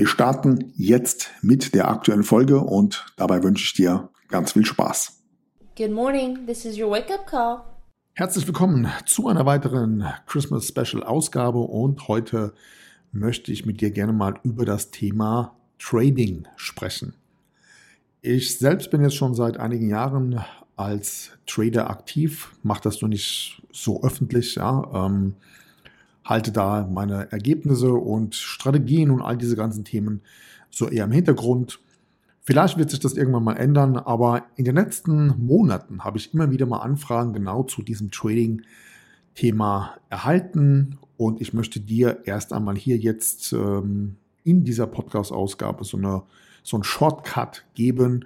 Wir starten jetzt mit der aktuellen Folge und dabei wünsche ich dir ganz viel Spaß. Good morning, this is your wake-up call. Herzlich willkommen zu einer weiteren Christmas Special Ausgabe und heute möchte ich mit dir gerne mal über das Thema Trading sprechen. Ich selbst bin jetzt schon seit einigen Jahren als Trader aktiv, mache das nur nicht so öffentlich, ja. Ähm, halte da meine Ergebnisse und Strategien und all diese ganzen Themen so eher im Hintergrund. Vielleicht wird sich das irgendwann mal ändern, aber in den letzten Monaten habe ich immer wieder mal Anfragen genau zu diesem Trading-Thema erhalten und ich möchte dir erst einmal hier jetzt ähm, in dieser Podcast-Ausgabe so, eine, so einen Shortcut geben,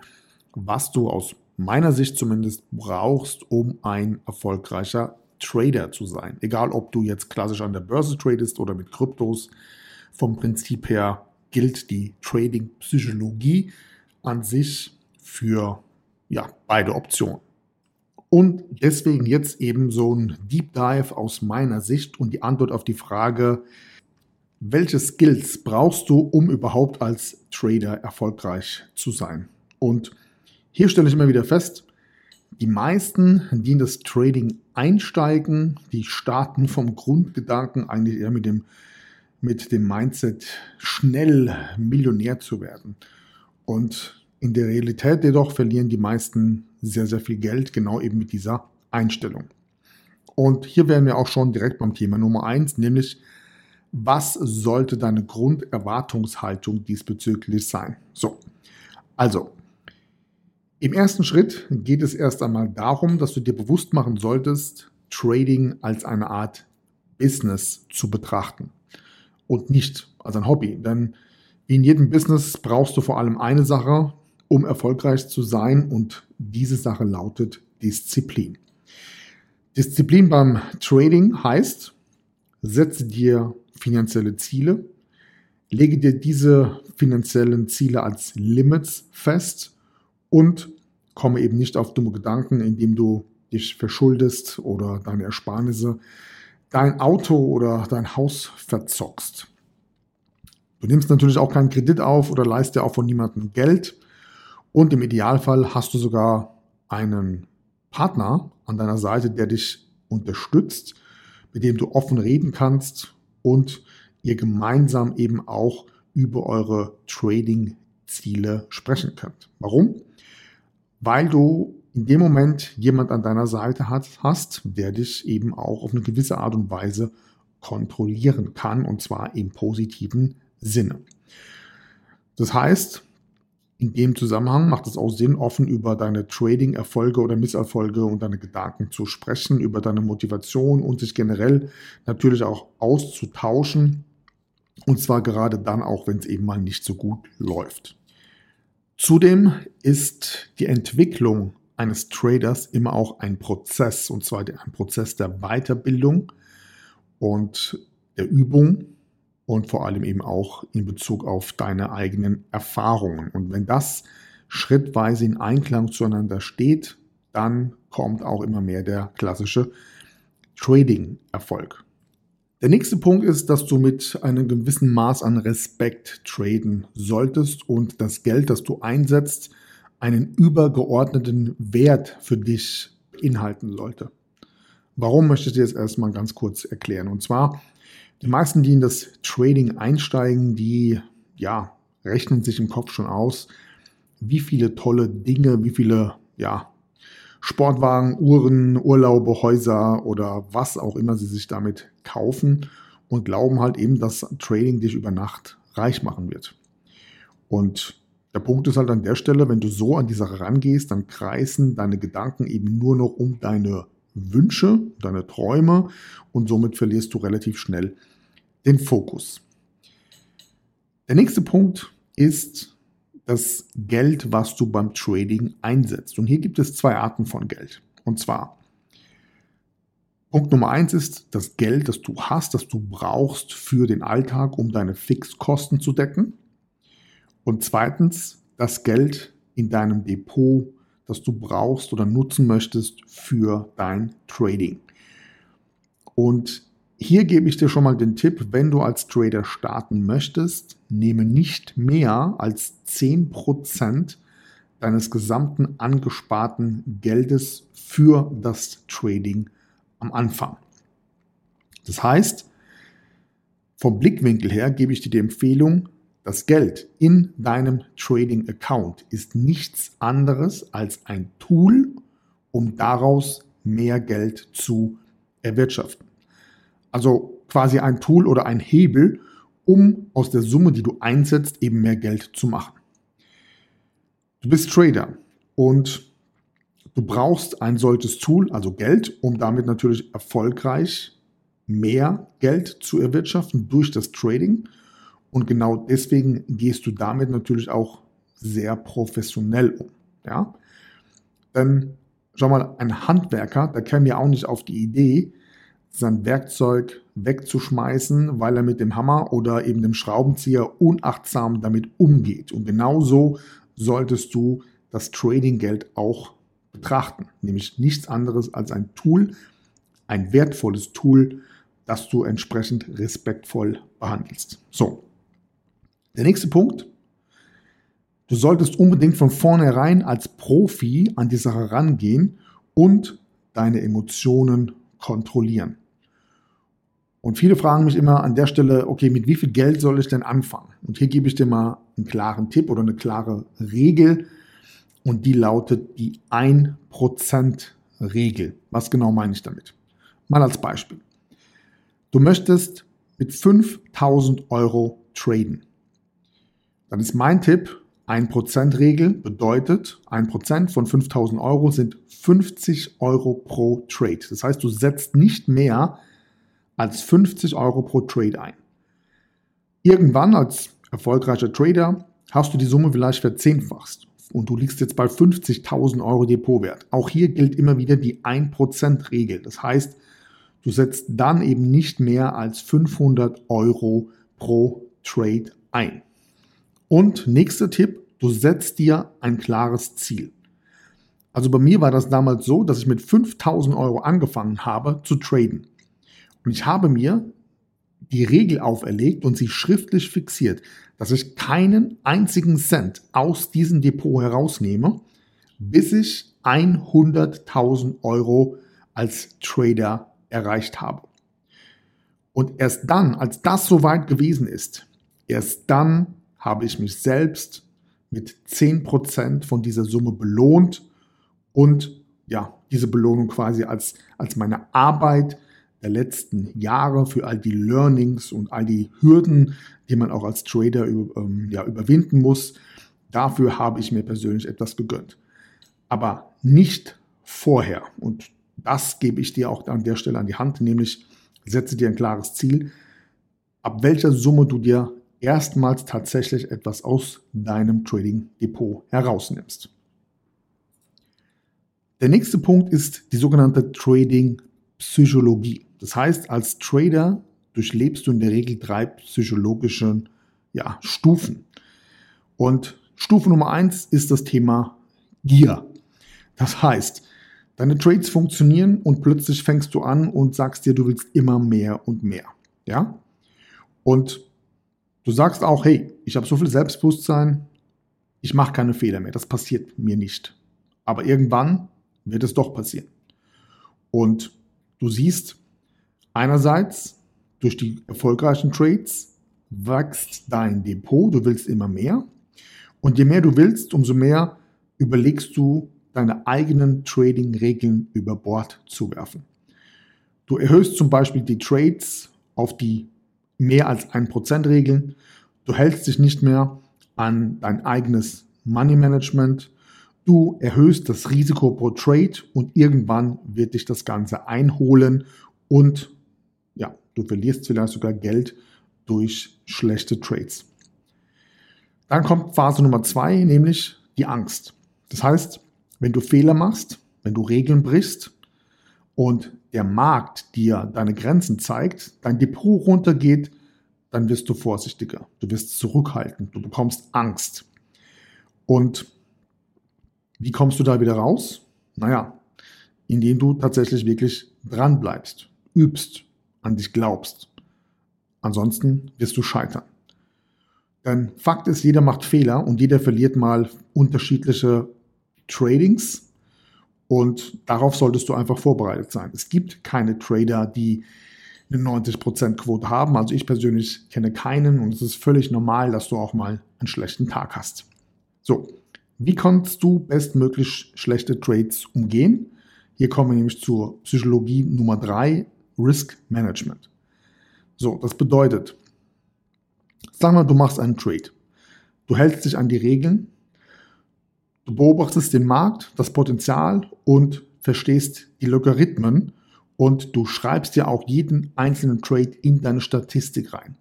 was du aus meiner Sicht zumindest brauchst, um ein erfolgreicher Trader zu sein. Egal, ob du jetzt klassisch an der Börse tradest oder mit Kryptos. Vom Prinzip her gilt die Trading-Psychologie an sich für ja, beide Optionen. Und deswegen jetzt eben so ein Deep Dive aus meiner Sicht und die Antwort auf die Frage, welche Skills brauchst du, um überhaupt als Trader erfolgreich zu sein? Und hier stelle ich immer wieder fest, die meisten, die in das Trading einsteigen, die starten vom Grundgedanken eigentlich eher mit dem, mit dem Mindset, schnell Millionär zu werden. Und in der Realität jedoch verlieren die meisten sehr, sehr viel Geld, genau eben mit dieser Einstellung. Und hier wären wir auch schon direkt beim Thema Nummer eins, nämlich was sollte deine Grunderwartungshaltung diesbezüglich sein? So, also im ersten Schritt geht es erst einmal darum, dass du dir bewusst machen solltest, Trading als eine Art Business zu betrachten und nicht als ein Hobby. Denn in jedem Business brauchst du vor allem eine Sache, um erfolgreich zu sein und diese Sache lautet Disziplin. Disziplin beim Trading heißt, setze dir finanzielle Ziele, lege dir diese finanziellen Ziele als Limits fest und komme eben nicht auf dumme Gedanken, indem du dich verschuldest oder deine Ersparnisse, dein Auto oder dein Haus verzockst. Du nimmst natürlich auch keinen Kredit auf oder leist dir auch von niemandem Geld. Und im Idealfall hast du sogar einen Partner an deiner Seite, der dich unterstützt, mit dem du offen reden kannst und ihr gemeinsam eben auch über eure Trading-Ziele sprechen könnt. Warum? Weil du in dem Moment jemand an deiner Seite hast, der dich eben auch auf eine gewisse Art und Weise kontrollieren kann, und zwar im positiven Sinne. Das heißt, in dem Zusammenhang macht es auch Sinn, offen über deine Trading-Erfolge oder Misserfolge und deine Gedanken zu sprechen, über deine Motivation und sich generell natürlich auch auszutauschen. Und zwar gerade dann auch, wenn es eben mal nicht so gut läuft. Zudem ist die Entwicklung eines Traders immer auch ein Prozess, und zwar ein Prozess der Weiterbildung und der Übung und vor allem eben auch in Bezug auf deine eigenen Erfahrungen. Und wenn das schrittweise in Einklang zueinander steht, dann kommt auch immer mehr der klassische Trading-Erfolg. Der nächste Punkt ist, dass du mit einem gewissen Maß an Respekt traden solltest und das Geld, das du einsetzt, einen übergeordneten Wert für dich beinhalten sollte. Warum möchte ich dir jetzt erstmal ganz kurz erklären? Und zwar, die meisten, die in das Trading einsteigen, die ja, rechnen sich im Kopf schon aus, wie viele tolle Dinge, wie viele ja, Sportwagen, Uhren, Urlaube, Häuser oder was auch immer sie sich damit kaufen und glauben halt eben, dass Trading dich über Nacht reich machen wird. Und der Punkt ist halt an der Stelle, wenn du so an die Sache rangehst, dann kreisen deine Gedanken eben nur noch um deine Wünsche, deine Träume und somit verlierst du relativ schnell den Fokus. Der nächste Punkt ist, das Geld, was du beim Trading einsetzt. Und hier gibt es zwei Arten von Geld. Und zwar, Punkt Nummer eins ist das Geld, das du hast, das du brauchst für den Alltag, um deine Fixkosten zu decken. Und zweitens, das Geld in deinem Depot, das du brauchst oder nutzen möchtest für dein Trading. Und hier gebe ich dir schon mal den Tipp, wenn du als Trader starten möchtest, nehme nicht mehr als 10% deines gesamten angesparten Geldes für das Trading am Anfang. Das heißt, vom Blickwinkel her gebe ich dir die Empfehlung, das Geld in deinem Trading Account ist nichts anderes als ein Tool, um daraus mehr Geld zu erwirtschaften. Also quasi ein Tool oder ein Hebel, um aus der Summe, die du einsetzt, eben mehr Geld zu machen. Du bist Trader und du brauchst ein solches Tool, also Geld, um damit natürlich erfolgreich mehr Geld zu erwirtschaften durch das Trading. Und genau deswegen gehst du damit natürlich auch sehr professionell um. Ja? Denn schau mal, ein Handwerker, der käme ja auch nicht auf die Idee, sein Werkzeug wegzuschmeißen, weil er mit dem Hammer oder eben dem Schraubenzieher unachtsam damit umgeht. Und genauso solltest du das Trading-Geld auch betrachten, nämlich nichts anderes als ein Tool, ein wertvolles Tool, das du entsprechend respektvoll behandelst. So, der nächste Punkt. Du solltest unbedingt von vornherein als Profi an die Sache rangehen und deine Emotionen kontrollieren. Und viele fragen mich immer an der Stelle, okay, mit wie viel Geld soll ich denn anfangen? Und hier gebe ich dir mal einen klaren Tipp oder eine klare Regel. Und die lautet die 1%-Regel. Was genau meine ich damit? Mal als Beispiel. Du möchtest mit 5000 Euro traden. Dann ist mein Tipp, 1%-Regel bedeutet, 1% von 5000 Euro sind 50 Euro pro Trade. Das heißt, du setzt nicht mehr als 50 Euro pro Trade ein. Irgendwann als erfolgreicher Trader hast du die Summe vielleicht verzehnfachst und du liegst jetzt bei 50.000 Euro Depotwert. Auch hier gilt immer wieder die 1%-Regel. Das heißt, du setzt dann eben nicht mehr als 500 Euro pro Trade ein. Und nächster Tipp, du setzt dir ein klares Ziel. Also bei mir war das damals so, dass ich mit 5000 Euro angefangen habe zu traden. Und ich habe mir die Regel auferlegt und sie schriftlich fixiert, dass ich keinen einzigen Cent aus diesem Depot herausnehme, bis ich 100.000 Euro als Trader erreicht habe. Und erst dann, als das soweit gewesen ist, erst dann habe ich mich selbst mit 10% von dieser Summe belohnt und ja, diese Belohnung quasi als, als meine Arbeit der letzten Jahre, für all die Learnings und all die Hürden, die man auch als Trader ähm, ja, überwinden muss. Dafür habe ich mir persönlich etwas gegönnt. Aber nicht vorher. Und das gebe ich dir auch an der Stelle an die Hand, nämlich setze dir ein klares Ziel, ab welcher Summe du dir erstmals tatsächlich etwas aus deinem Trading Depot herausnimmst. Der nächste Punkt ist die sogenannte Trading Psychologie. Das heißt, als Trader durchlebst du in der Regel drei psychologische ja, Stufen. Und Stufe Nummer eins ist das Thema Gier. Das heißt, deine Trades funktionieren und plötzlich fängst du an und sagst dir, du willst immer mehr und mehr. Ja? Und du sagst auch, hey, ich habe so viel Selbstbewusstsein, ich mache keine Fehler mehr. Das passiert mir nicht. Aber irgendwann wird es doch passieren. Und du siehst, Einerseits durch die erfolgreichen Trades wächst dein Depot, du willst immer mehr. Und je mehr du willst, umso mehr überlegst du, deine eigenen Trading-Regeln über Bord zu werfen. Du erhöhst zum Beispiel die Trades auf die mehr als 1% Regeln. Du hältst dich nicht mehr an dein eigenes Money Management. Du erhöhst das Risiko pro Trade und irgendwann wird dich das Ganze einholen und Du verlierst vielleicht sogar Geld durch schlechte Trades. Dann kommt Phase Nummer zwei, nämlich die Angst. Das heißt, wenn du Fehler machst, wenn du Regeln brichst und der Markt dir deine Grenzen zeigt, dein Depot runtergeht, dann wirst du vorsichtiger, du wirst zurückhaltend, du bekommst Angst. Und wie kommst du da wieder raus? Naja, indem du tatsächlich wirklich dran bleibst, übst, an dich glaubst. Ansonsten wirst du scheitern. Denn Fakt ist, jeder macht Fehler und jeder verliert mal unterschiedliche Tradings und darauf solltest du einfach vorbereitet sein. Es gibt keine Trader, die eine 90% Quote haben. Also ich persönlich kenne keinen und es ist völlig normal, dass du auch mal einen schlechten Tag hast. So, wie kannst du bestmöglich schlechte Trades umgehen? Hier kommen wir nämlich zur Psychologie Nummer 3, Risk Management. So, das bedeutet, sag mal, du machst einen Trade. Du hältst dich an die Regeln, du beobachtest den Markt, das Potenzial und verstehst die Logarithmen und du schreibst ja auch jeden einzelnen Trade in deine Statistik rein.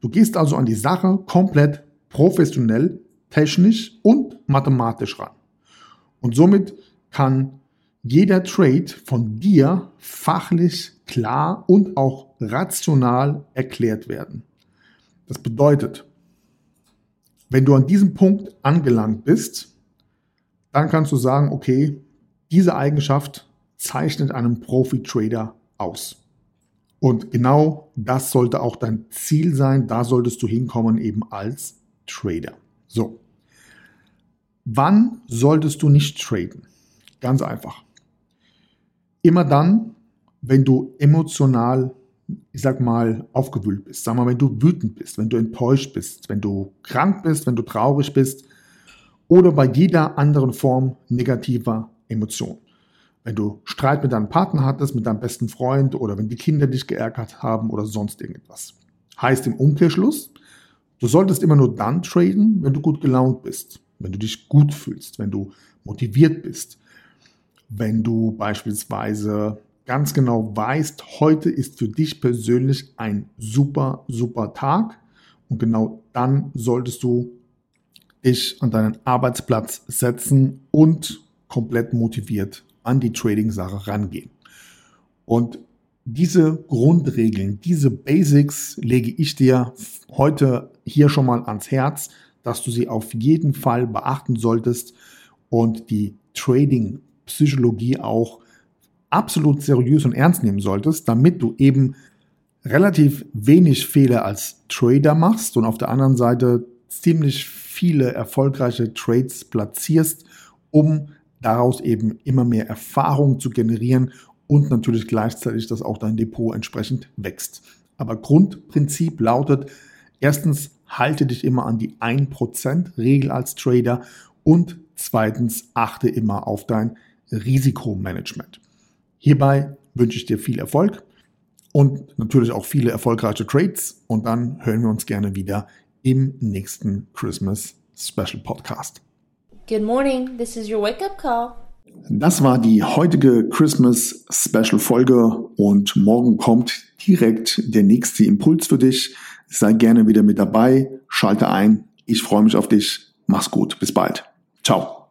Du gehst also an die Sache komplett professionell, technisch und mathematisch ran. Und somit kann jeder Trade von dir fachlich klar und auch rational erklärt werden. Das bedeutet, wenn du an diesem Punkt angelangt bist, dann kannst du sagen, okay, diese Eigenschaft zeichnet einen Profi-Trader aus. Und genau das sollte auch dein Ziel sein. Da solltest du hinkommen eben als Trader. So. Wann solltest du nicht traden? Ganz einfach. Immer dann, wenn du emotional, ich sag mal, aufgewühlt bist. Sag mal, wenn du wütend bist, wenn du enttäuscht bist, wenn du krank bist, wenn du traurig bist oder bei jeder anderen Form negativer Emotion. Wenn du Streit mit deinem Partner hattest, mit deinem besten Freund oder wenn die Kinder dich geärgert haben oder sonst irgendwas. Heißt im Umkehrschluss, du solltest immer nur dann traden, wenn du gut gelaunt bist, wenn du dich gut fühlst, wenn du motiviert bist, wenn du beispielsweise ganz genau weißt, heute ist für dich persönlich ein super, super Tag und genau dann solltest du dich an deinen Arbeitsplatz setzen und komplett motiviert an die Trading-Sache rangehen. Und diese Grundregeln, diese Basics lege ich dir heute hier schon mal ans Herz, dass du sie auf jeden Fall beachten solltest und die Trading-Psychologie auch absolut seriös und ernst nehmen solltest, damit du eben relativ wenig Fehler als Trader machst und auf der anderen Seite ziemlich viele erfolgreiche Trades platzierst, um daraus eben immer mehr Erfahrung zu generieren und natürlich gleichzeitig, dass auch dein Depot entsprechend wächst. Aber Grundprinzip lautet, erstens, halte dich immer an die 1% Regel als Trader und zweitens, achte immer auf dein Risikomanagement. Hierbei wünsche ich dir viel Erfolg und natürlich auch viele erfolgreiche Trades und dann hören wir uns gerne wieder im nächsten Christmas Special Podcast. Good morning, this is your wake up call. Das war die heutige Christmas Special Folge und morgen kommt direkt der nächste Impuls für dich. Sei gerne wieder mit dabei, schalte ein. Ich freue mich auf dich. Mach's gut. Bis bald. Ciao.